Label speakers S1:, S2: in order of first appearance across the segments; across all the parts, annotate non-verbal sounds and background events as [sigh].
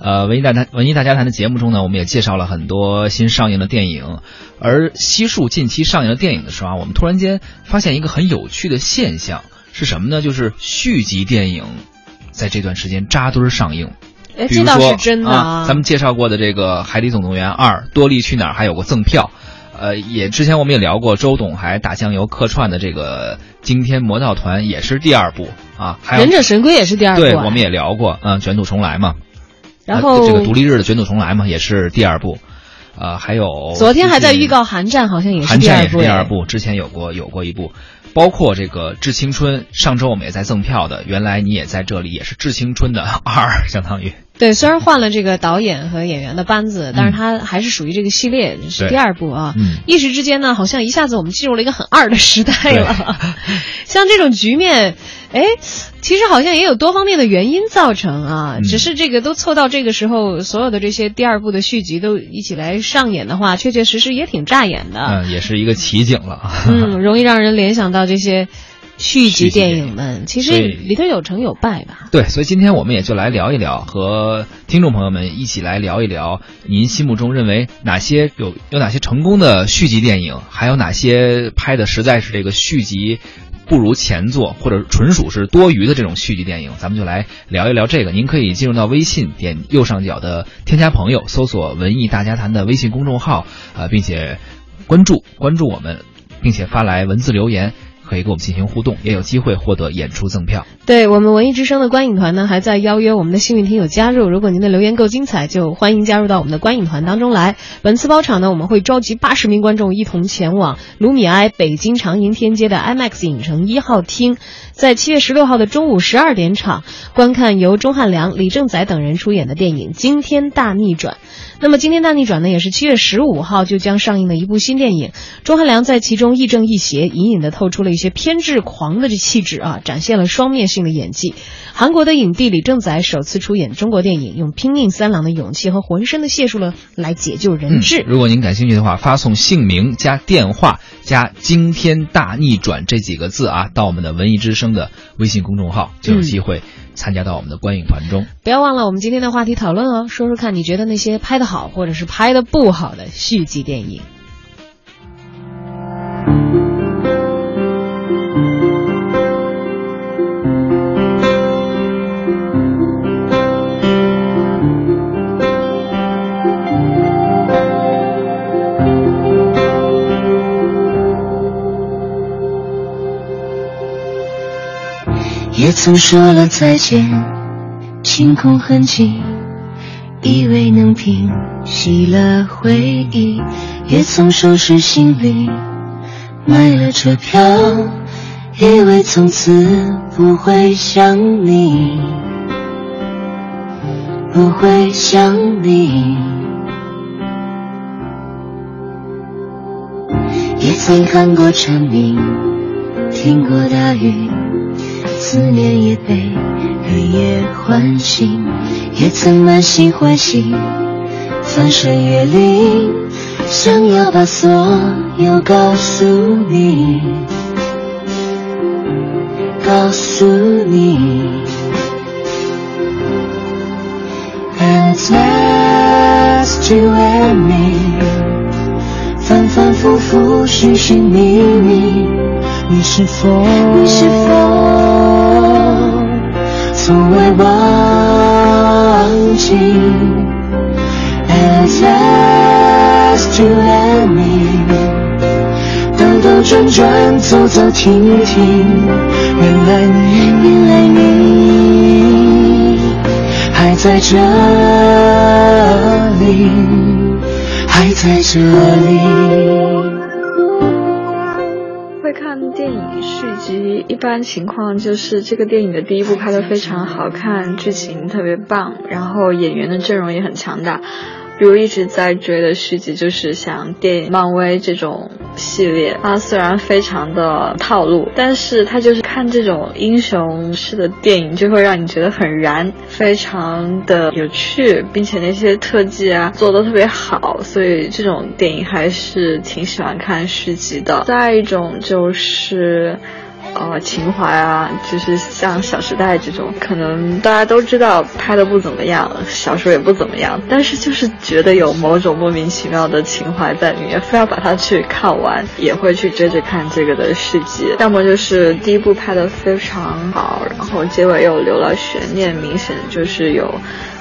S1: 呃，文艺大谈文艺大家谈的节目中呢，我们也介绍了很多新上映的电影。而悉数近期上映的电影的时候啊，我们突然间发现一个很有趣的现象是什么呢？就是续集电影在这段时间扎堆上映。
S2: 哎，这倒是真的
S1: 啊！咱们介绍过的这个《海底总动员二》《多利去哪儿》还有过赠票。呃，也之前我们也聊过，周董还打酱油客串的这个《惊天魔盗团》也是第二部啊，还有《
S2: 忍者神龟》也是第二部，
S1: 对，我们也聊过，嗯，卷土重来嘛，
S2: 然后
S1: 这个独立日的卷土重来嘛也是第二部，呃，还有
S2: 昨天还在预告《寒战》，好像也
S1: 是
S2: 韩战
S1: 也是，第二部之前有过有过一部，包括这个《致青春》，上周我们也在赠票的，原来你也在这里，也是《致青春》的 [laughs] 二，相当于。
S2: 对，虽然换了这个导演和演员的班子，但是他还是属于这个系列，是第二部啊。一时之间呢，好像一下子我们进入了一个很二的时代了。[laughs] 像这种局面，哎，其实好像也有多方面的原因造成啊。只是这个都凑到这个时候，所有的这些第二部的续集都一起来上演的话，确确实实也挺扎眼的。
S1: 嗯，也是一个奇景了。
S2: 嗯，容易让人联想到这些。续集电影们其实里头有成有败吧？
S1: 对，所以今天我们也就来聊一聊，和听众朋友们一起来聊一聊，您心目中认为哪些有有哪些成功的续集电影，还有哪些拍的实在是这个续集不如前作，或者纯属是多余的这种续集电影，咱们就来聊一聊这个。您可以进入到微信，点右上角的添加朋友，搜索“文艺大家谈”的微信公众号，呃，并且关注关注我们，并且发来文字留言。可以跟我们进行互动，也有机会获得演出赠票。
S2: 对我们文艺之声的观影团呢，还在邀约我们的幸运听友加入。如果您的留言够精彩，就欢迎加入到我们的观影团当中来。本次包场呢，我们会召集八十名观众一同前往卢米埃北京长楹天街的 IMAX 影城一号厅，在七月十六号的中午十二点场观看由钟汉良、李正宰等人出演的电影《惊天大逆转》。那么《惊天大逆转》呢，也是七月十五号就将上映的一部新电影。钟汉良在其中亦正亦邪，隐隐的透出了些偏执狂的这气质啊，展现了双面性的演技。韩国的影帝李正宰首次出演中国电影，用拼命三郎的勇气和浑身的解数了来解救人质。
S1: 如果您感兴趣的话，发送姓名加电话加“惊天大逆转”这几个字啊，到我们的文艺之声的微信公众号，就有机会。参加到我们的观影团中，
S2: 不要忘了我们今天的话题讨论哦，说说看你觉得那些拍的好或者是拍的不好的续集电影。
S3: 曾说了再见，清空痕迹，以为能平息了回忆。也曾收拾行李，买了车票，以为从此不会想你，不会想你。也曾看过蝉鸣，听过大雨。思念也被黑夜唤醒，也曾满心欢喜，翻山越岭，想要把所有告诉你，告诉你。And it's just you and me，反反复复，寻寻觅觅，你是否？你是否？从未忘记，At last you and me，兜兜转转，走走停停，原来你，原来你还在这里，还在这里。
S4: 一般情况就是这个电影的第一部拍的非常好看，剧情特别棒，然后演员的阵容也很强大。比如一直在追的续集，就是像电影漫威这种系列，它虽然非常的套路，但是它就是看这种英雄式的电影，就会让你觉得很燃，非常的有趣，并且那些特技啊做的特别好，所以这种电影还是挺喜欢看续集的。再一种就是。呃情怀啊，就是像《小时代》这种，可能大家都知道拍的不怎么样，小说也不怎么样，但是就是觉得有某种莫名其妙的情怀在里面，非要把它去看完，也会去追着看这个的续集。要么就是第一部拍的非常好，然后结尾又留了悬念，明显就是有。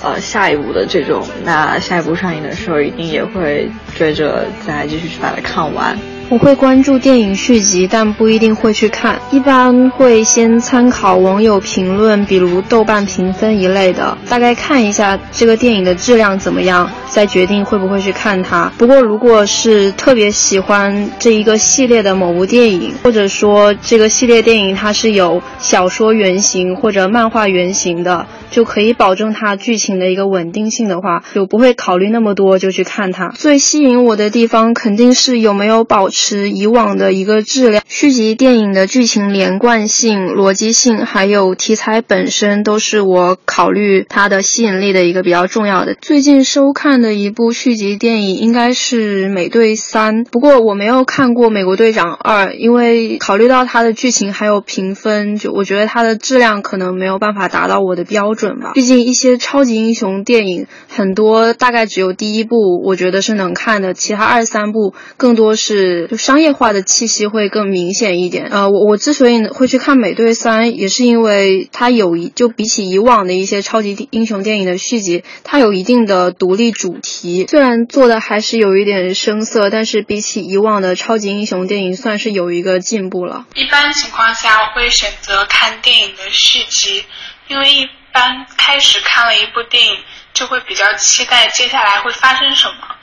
S4: 呃，下一部的这种，那下一部上映的时候，一定也会追着再继续去把它看完。
S5: 我会关注电影续集，但不一定会去看，一般会先参考网友评论，比如豆瓣评分一类的，大概看一下这个电影的质量怎么样，再决定会不会去看它。不过，如果是特别喜欢这一个系列的某部电影，或者说这个系列电影它是有小说原型或者漫画原型的，就可以保证它剧情的一个稳定性的话，就不会考虑那么多就去看它。最吸引我的地方肯定是有没有保。持以往的一个质量，续集电影的剧情连贯性、逻辑性，还有题材本身，都是我考虑它的吸引力的一个比较重要的。最近收看的一部续集电影应该是《美队三》，不过我没有看过《美国队长二》，因为考虑到它的剧情还有评分，就我觉得它的质量可能没有办法达到我的标准吧。毕竟一些超级英雄电影很多，大概只有第一部我觉得是能看的，其他二三部更多是。就商业化的气息会更明显一点。呃，我我之所以会去看《美队三》，也是因为它有一就比起以往的一些超级英雄电影的续集，它有一定的独立主题。虽然做的还是有一点生涩，但是比起以往的超级英雄电影，算是有一个进步了。
S6: 一般情况下，我会选择看电影的续集，因为一般开始看了一部电影，就会比较期待接下来会发生什么。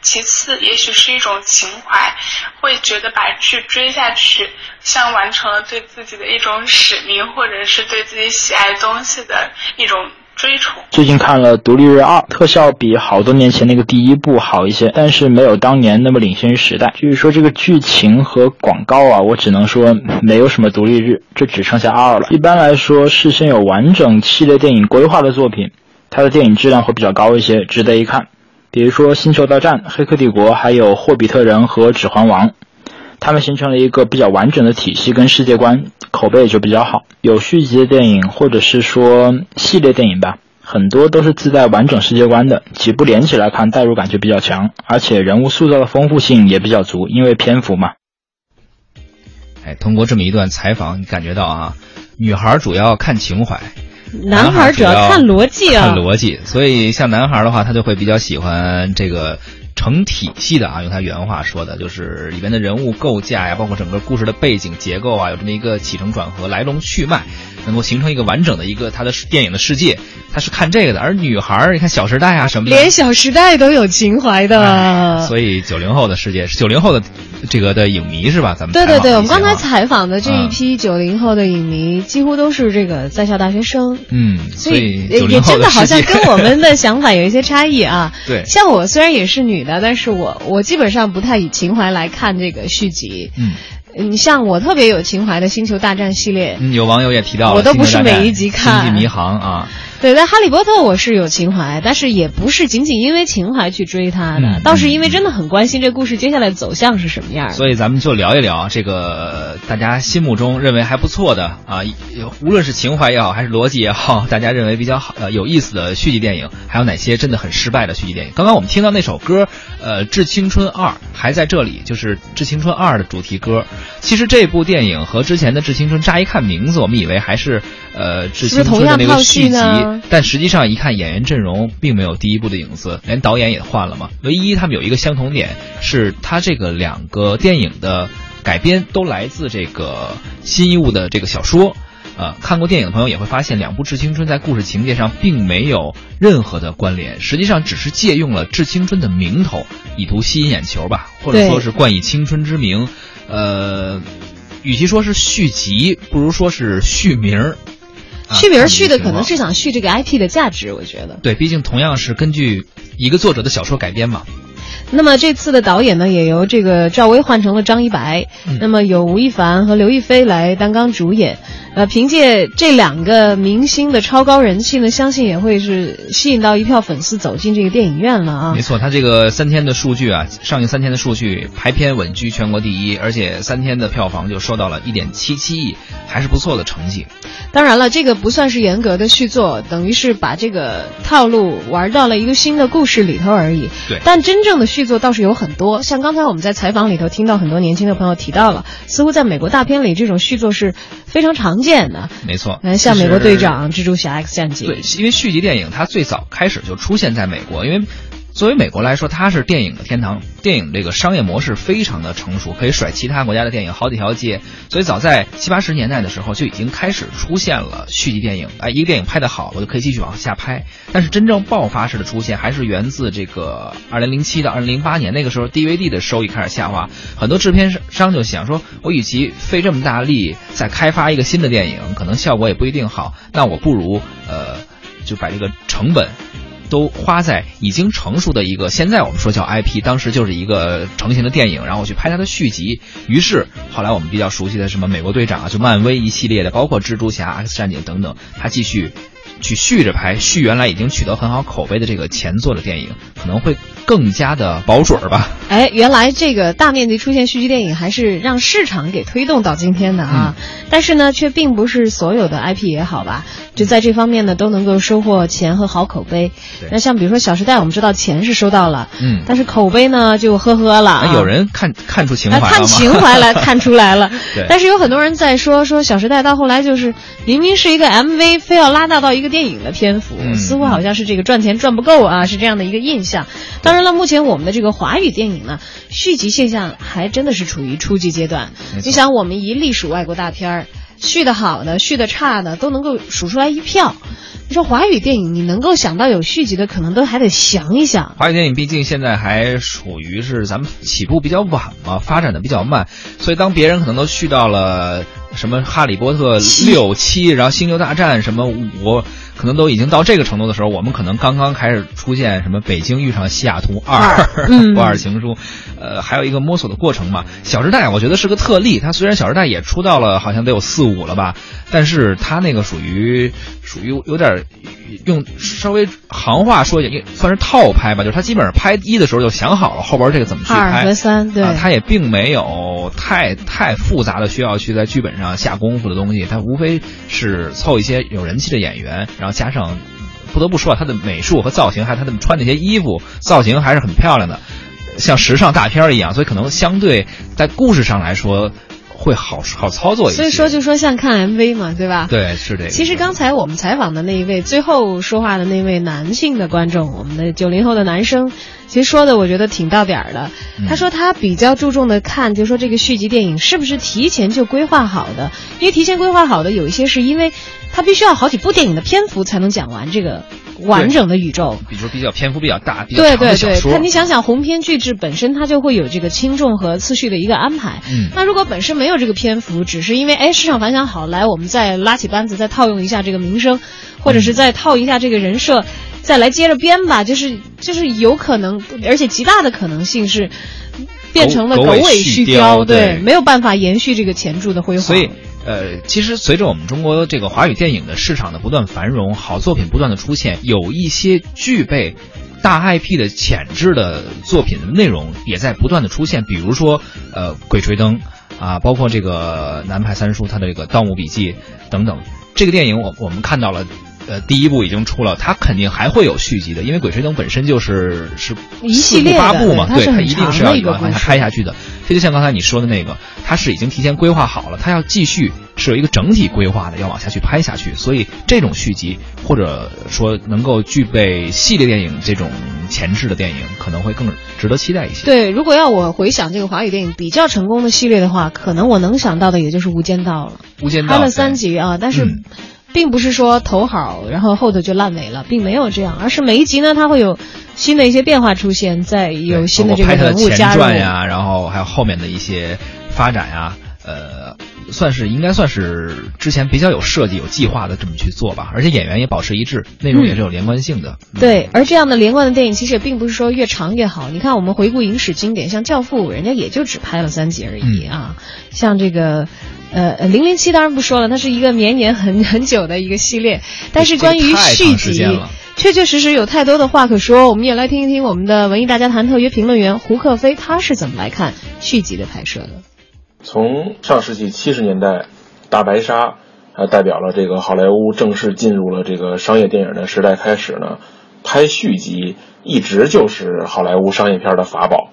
S6: 其次，也许是一种情怀，会觉得把剧追下去，像完成了对自己的一种使命，或者是对自己喜爱东西的一种追崇。
S7: 最近看了《独立日二》，特效比好多年前那个第一部好一些，但是没有当年那么领先于时代。至于说这个剧情和广告啊，我只能说没有什么独立日，这只剩下二了。一般来说，事先有完整系列电影规划的作品，它的电影质量会比较高一些，值得一看。比如说《星球大战》《黑客帝国》，还有《霍比特人》和《指环王》，他们形成了一个比较完整的体系跟世界观，口碑就比较好。有续集的电影，或者是说系列电影吧，很多都是自带完整世界观的，几部连起来看，代入感就比较强，而且人物塑造的丰富性也比较足，因为篇幅嘛。
S1: 哎，通过这么一段采访，你感觉到啊，女孩主要看情怀。
S2: 男孩主要看逻辑啊，
S1: 看逻辑，所以像男孩的话，他就会比较喜欢这个成体系的啊，用他原话说的，就是里边的人物构架呀，包括整个故事的背景结构啊，有这么一个起承转合、来龙去脉，能够形成一个完整的一个他的电影的世界。他是看这个的，而女孩儿，你看《小时代》啊什么的，
S2: 连《小时代》都有情怀的。
S1: 所以九零后的世界是九零后的这个的影迷是吧？咱们
S2: 对对对，我们刚才采访的这一批九零后的影迷，几乎都是这个在校大学生。
S1: 嗯，所
S2: 以也真的好像跟我们的想法有一些差异啊。[laughs]
S1: 对，
S2: 像我虽然也是女的，但是我我基本上不太以情怀来看这个续集。
S1: 嗯。
S2: 你像我特别有情怀的《星球大战》系列，嗯
S1: 有网友也提到，
S2: 我都不是每一集看《
S1: 星际迷航》啊。
S2: 对，在《哈利波特》我是有情怀，但是也不是仅仅因为情怀去追它的，倒是因为真的很关心这故事接下来走向是什么样。
S1: 所以咱们就聊一聊这个大家心目中认为还不错的啊，无论是情怀也好，还是逻辑也好，大家认为比较好、呃有意思的续集电影，还有哪些真的很失败的续集电影？刚刚我们听到那首歌，呃，《致青春二》还在这里，就是《致青春二》的主题歌。其实这部电影和之前的《致青春》，乍一看名字，我们以为还是呃《致青春》的那个续集。但实际上一看演员阵容，并没有第一部的影子，连导演也换了嘛。唯一他们有一个相同点，是他这个两个电影的改编都来自这个新一物的这个小说。呃，看过电影的朋友也会发现，两部《致青春》在故事情节上并没有任何的关联，实际上只是借用了《致青春》的名头，以图吸引眼球吧，或者说是冠以青春之名。呃，与其说是续集，不如说是续名儿。
S2: 续名续的可能是想续这个 IP 的价值，我觉得。
S1: 对，毕竟同样是根据一个作者的小说改编嘛。
S2: 那么这次的导演呢，也由这个赵薇换成了张一白。那么由吴亦凡和刘亦菲来担纲主演。呃，凭借这两个明星的超高人气呢，相信也会是吸引到一票粉丝走进这个电影院了啊。
S1: 没错，他这个三天的数据啊，上映三天的数据，排片稳居全国第一，而且三天的票房就收到了一点七七亿，还是不错的成绩。
S2: 当然了，这个不算是严格的续作，等于是把这个套路玩到了一个新的故事里头而已。
S1: 对，
S2: 但真正的续作倒是有很多，像刚才我们在采访里头听到很多年轻的朋友提到了，似乎在美国大片里这种续作是非常常见的。
S1: 没错，
S2: 像美国队长、蜘蛛侠、X 战警。
S1: 对，因为续集电影它最早开始就出现在美国，因为。作为美国来说，它是电影的天堂，电影这个商业模式非常的成熟，可以甩其他国家的电影好几条街。所以早在七八十年代的时候，就已经开始出现了续集电影。哎，一个电影拍得好，我就可以继续往下拍。但是真正爆发式的出现，还是源自这个二零零七到二零零八年那个时候，DVD 的收益开始下滑，很多制片商就想说，我与其费这么大力再开发一个新的电影，可能效果也不一定好，那我不如呃，就把这个成本。都花在已经成熟的一个，现在我们说叫 IP，当时就是一个成型的电影，然后去拍它的续集。于是后来我们比较熟悉的什么美国队长啊，就漫威一系列的，包括蜘蛛侠、X 战警等等，它继续。去续着拍，续原来已经取得很好口碑的这个前作的电影，可能会更加的保准儿吧。
S2: 哎，原来这个大面积出现续集电影，还是让市场给推动到今天的啊。但是呢，却并不是所有的 IP 也好吧，就在这方面呢，都能够收获钱和好口碑。那像比如说《小时代》，我们知道钱是收到了，
S1: 嗯，
S2: 但是口碑呢就呵呵了。
S1: 有人看看出情怀了
S2: 看情怀来 [laughs] 看出来了。
S1: 对。
S2: 但是有很多人在说说《小时代》到后来就是明明是一个 MV，非要拉大到一个。电影的篇幅似乎好像是这个赚钱赚不够啊，是这样的一个印象。当然了，目前我们的这个华语电影呢，续集现象还真的是处于初级阶段。你想，我们一隶属外国大片儿，续的好的、续的差的都能够数出来一票。你说华语电影，你能够想到有续集的，可能都还得想一想。
S1: 华语电影毕竟现在还属于是咱们起步比较晚嘛，发展的比较慢，所以当别人可能都续到了什么《哈利波特》六七，然后《星球大战》什么五。可能都已经到这个程度的时候，我们可能刚刚开始出现什么《北京遇上西雅图二》[laughs]《不二情书》，呃，还有一个摸索的过程嘛。《小时代》我觉得是个特例，它虽然《小时代》也出到了好像得有四五了吧，但是它那个属于属于有点。用稍微行话说，也算是套拍吧，就是他基本上拍一的时候就想好了后边这个怎么去拍。
S2: 二和三，对，
S1: 它也并没有太太复杂的需要去在剧本上下功夫的东西，它无非是凑一些有人气的演员，然后加上，不得不说啊，他的美术和造型，还有他的穿那些衣服造型还是很漂亮的，像时尚大片一样，所以可能相对在故事上来说。会好好操作一些，
S2: 所以说就说像看 MV 嘛，对吧？
S1: 对，是这个。
S2: 其实刚才我们采访的那一位最后说话的那位男性的观众，我们的九零后的男生，其实说的我觉得挺到点儿的。他说他比较注重的看，就说这个续集电影是不是提前就规划好的？因为提前规划好的有一些是因为他必须要好几部电影的篇幅才能讲完这个。完整的宇宙，
S1: 比如说比较篇幅比较大、比较长的
S2: 小说。他你想想，鸿篇巨制本身它就会有这个轻重和次序的一个安排。
S1: 嗯，
S2: 那如果本身没有这个篇幅，只是因为哎市场反响好，来我们再拉起班子再套用一下这个名声，或者是再套一下这个人设，再来接着编吧，就是就是有可能，而且极大的可能性是变成了狗尾续貂，对，没有办法延续这个前著的辉煌。
S1: 所以。呃，其实随着我们中国这个华语电影的市场的不断繁荣，好作品不断的出现，有一些具备大 IP 的潜质的作品的内容也在不断的出现。比如说，呃，《鬼吹灯》啊，包括这个南派三叔他的这个《盗墓笔记》等等，这个电影我我们看到了。呃，第一部已经出了，它肯定还会有续集的，因为《鬼吹灯》本身就是是四部八部嘛，对，它一定是要往下拍下去的。这就像刚才你说的那个，它是已经提前规划好了，它要继续是有一个整体规划的，要往下去拍下去。所以这种续集或者说能够具备系列电影这种前置的电影，可能会更值得期待一些。
S2: 对，如果要我回想这个华语电影比较成功的系列的话，可能我能想到的也就是《无间道》了。
S1: 无间道
S2: 拍了三集啊，但是。并不是说头好，然后后头就烂尾了，并没有这样，而是每一集呢，它会有新的一些变化出现，在有新的这个人物加入。
S1: 呀，然后还有后面的一些发展呀，呃，算是应该算是之前比较有设计、有计划的这么去做吧，而且演员也保持一致，内容也是有连贯性的。嗯、
S2: 对，而这样的连贯的电影其实也并不是说越长越好。你看，我们回顾影史经典，像《教父》，人家也就只拍了三集而已、
S1: 嗯、
S2: 啊。像这个，呃，零零七当然不说了，它是一个绵延很 [laughs] 很久的一个系列，但是关于续集。确确实实有太多的话可说，我们也来听一听我们的文艺大家谈特约评论员胡克飞他是怎么来看续集的拍摄的。
S8: 从上世纪七十年代，《大白鲨》啊代表了这个好莱坞正式进入了这个商业电影的时代开始呢，拍续集一直就是好莱坞商业片的法宝。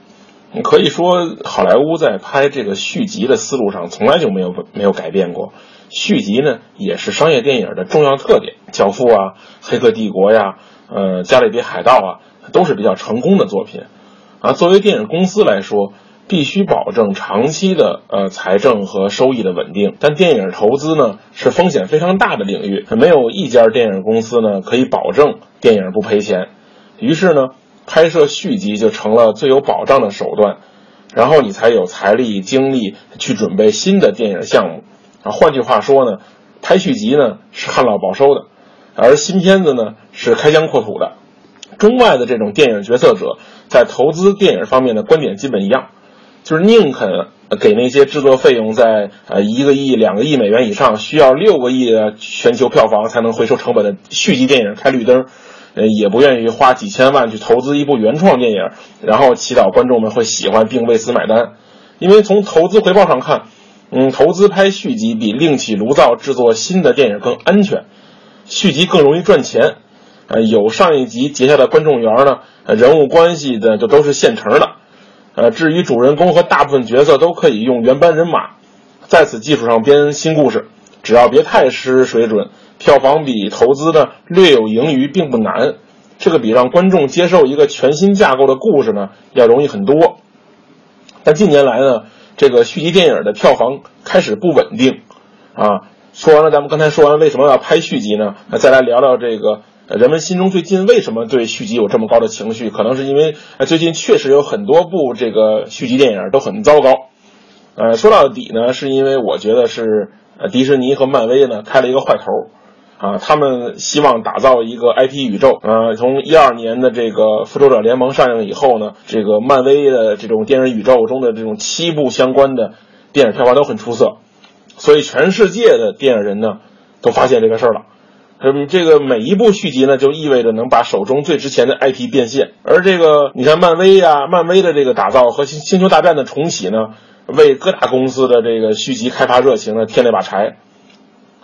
S8: 可以说，好莱坞在拍这个续集的思路上从来就没有没有改变过。续集呢，也是商业电影的重要特点，《教父》啊，《黑客帝国》呀，呃，《加勒比海盗》啊，都是比较成功的作品。啊，作为电影公司来说，必须保证长期的呃财政和收益的稳定。但电影投资呢，是风险非常大的领域，没有一家电影公司呢可以保证电影不赔钱。于是呢，拍摄续集就成了最有保障的手段，然后你才有财力精力去准备新的电影项目。啊，换句话说呢，拍续集呢是旱涝保收的，而新片子呢是开疆扩土的。中外的这种电影决策者在投资电影方面的观点基本一样，就是宁肯给那些制作费用在呃一个亿、两个亿美元以上，需要六个亿的全球票房才能回收成本的续集电影开绿灯，呃，也不愿意花几千万去投资一部原创电影，然后祈祷观众们会喜欢并为此买单，因为从投资回报上看。嗯，投资拍续集比另起炉灶制作新的电影更安全，续集更容易赚钱。呃，有上一集结下的观众缘呢，人物关系的就都是现成的。呃，至于主人公和大部分角色都可以用原班人马，在此基础上编新故事，只要别太失水准，票房比投资呢略有盈余并不难。这个比让观众接受一个全新架构的故事呢要容易很多。但近年来呢。这个续集电影的票房开始不稳定，啊，说完了，咱们刚才说完为什么要拍续集呢？那再来聊聊这个人们心中最近为什么对续集有这么高的情绪？可能是因为最近确实有很多部这个续集电影都很糟糕。呃，说到底呢，是因为我觉得是呃迪士尼和漫威呢开了一个坏头。啊，他们希望打造一个 IP 宇宙。呃，从一二年的这个《复仇者联盟》上映以后呢，这个漫威的这种电影宇宙中的这种七部相关的电影票房都很出色，所以全世界的电影人呢都发现这个事儿了。嗯，这个每一部续集呢，就意味着能把手中最值钱的 IP 变现。而这个你看漫威呀，漫威的这个打造和星星球大战的重启呢，为各大公司的这个续集开发热情呢添了一把柴。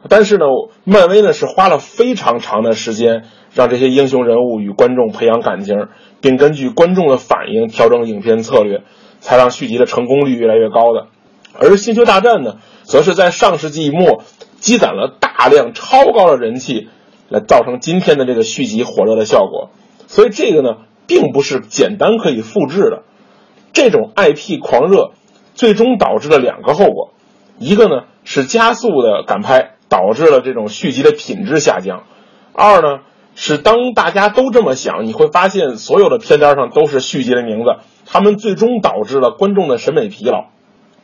S8: 但是呢，漫威呢是花了非常长的时间，让这些英雄人物与观众培养感情，并根据观众的反应调整影片策略，才让续集的成功率越来越高的。而星球大战呢，则是在上世纪末积攒了大量超高的人气，来造成今天的这个续集火热的效果。所以这个呢，并不是简单可以复制的。这种 IP 狂热，最终导致了两个后果，一个呢是加速的赶拍。导致了这种续集的品质下降。二呢，是当大家都这么想，你会发现所有的片单上都是续集的名字，他们最终导致了观众的审美疲劳。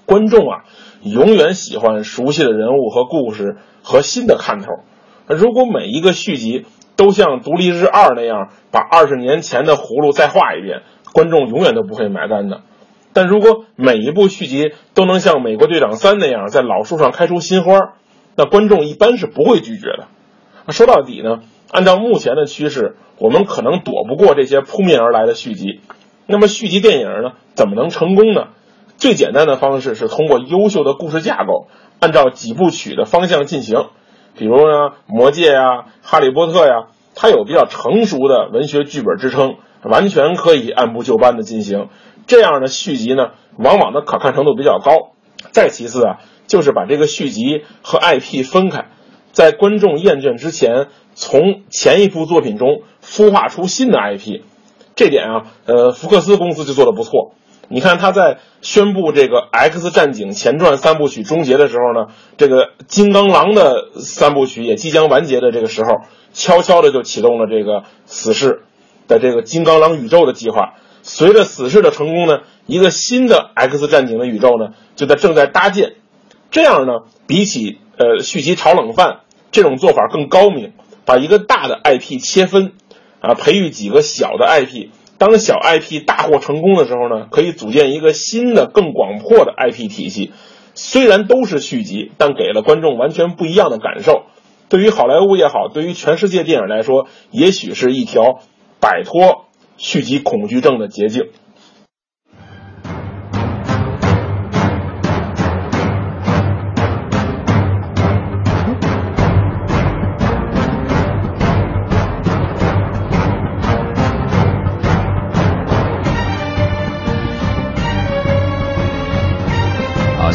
S8: 观众啊，永远喜欢熟悉的人物和故事和新的看头。如果每一个续集都像《独立日二》那样把二十年前的葫芦再画一遍，观众永远都不会买单的。但如果每一部续集都能像《美国队长三》那样在老树上开出新花，那观众一般是不会拒绝的。说到底呢，按照目前的趋势，我们可能躲不过这些扑面而来的续集。那么续集电影呢，怎么能成功呢？最简单的方式是通过优秀的故事架构，按照几部曲的方向进行。比如呢，《魔戒》呀，《哈利波特》呀，它有比较成熟的文学剧本支撑，完全可以按部就班的进行。这样的续集呢，往往的可看程度比较高。再其次啊。就是把这个续集和 IP 分开，在观众厌倦之前，从前一部作品中孵化出新的 IP，这点啊，呃，福克斯公司就做的不错。你看他在宣布这个《X 战警前传》三部曲终结的时候呢，这个《金刚狼》的三部曲也即将完结的这个时候，悄悄的就启动了这个死侍的这个金刚狼宇宙的计划。随着死侍的成功呢，一个新的 X 战警的宇宙呢，就在正在搭建。这样呢，比起呃续集炒冷饭这种做法更高明，把一个大的 IP 切分，啊，培育几个小的 IP。当小 IP 大获成功的时候呢，可以组建一个新的、更广阔的 IP 体系。虽然都是续集，但给了观众完全不一样的感受。对于好莱坞也好，对于全世界电影来说，也许是一条摆脱续集恐惧症的捷径。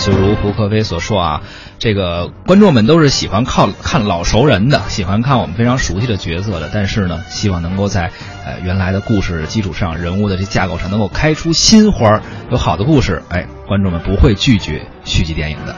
S1: 就如胡克飞所说啊，这个观众们都是喜欢靠看老熟人的，喜欢看我们非常熟悉的角色的。但是呢，希望能够在呃原来的故事基础上，人物的这架构上，能够开出新花儿。有好的故事，哎，观众们不会拒绝续集电影的。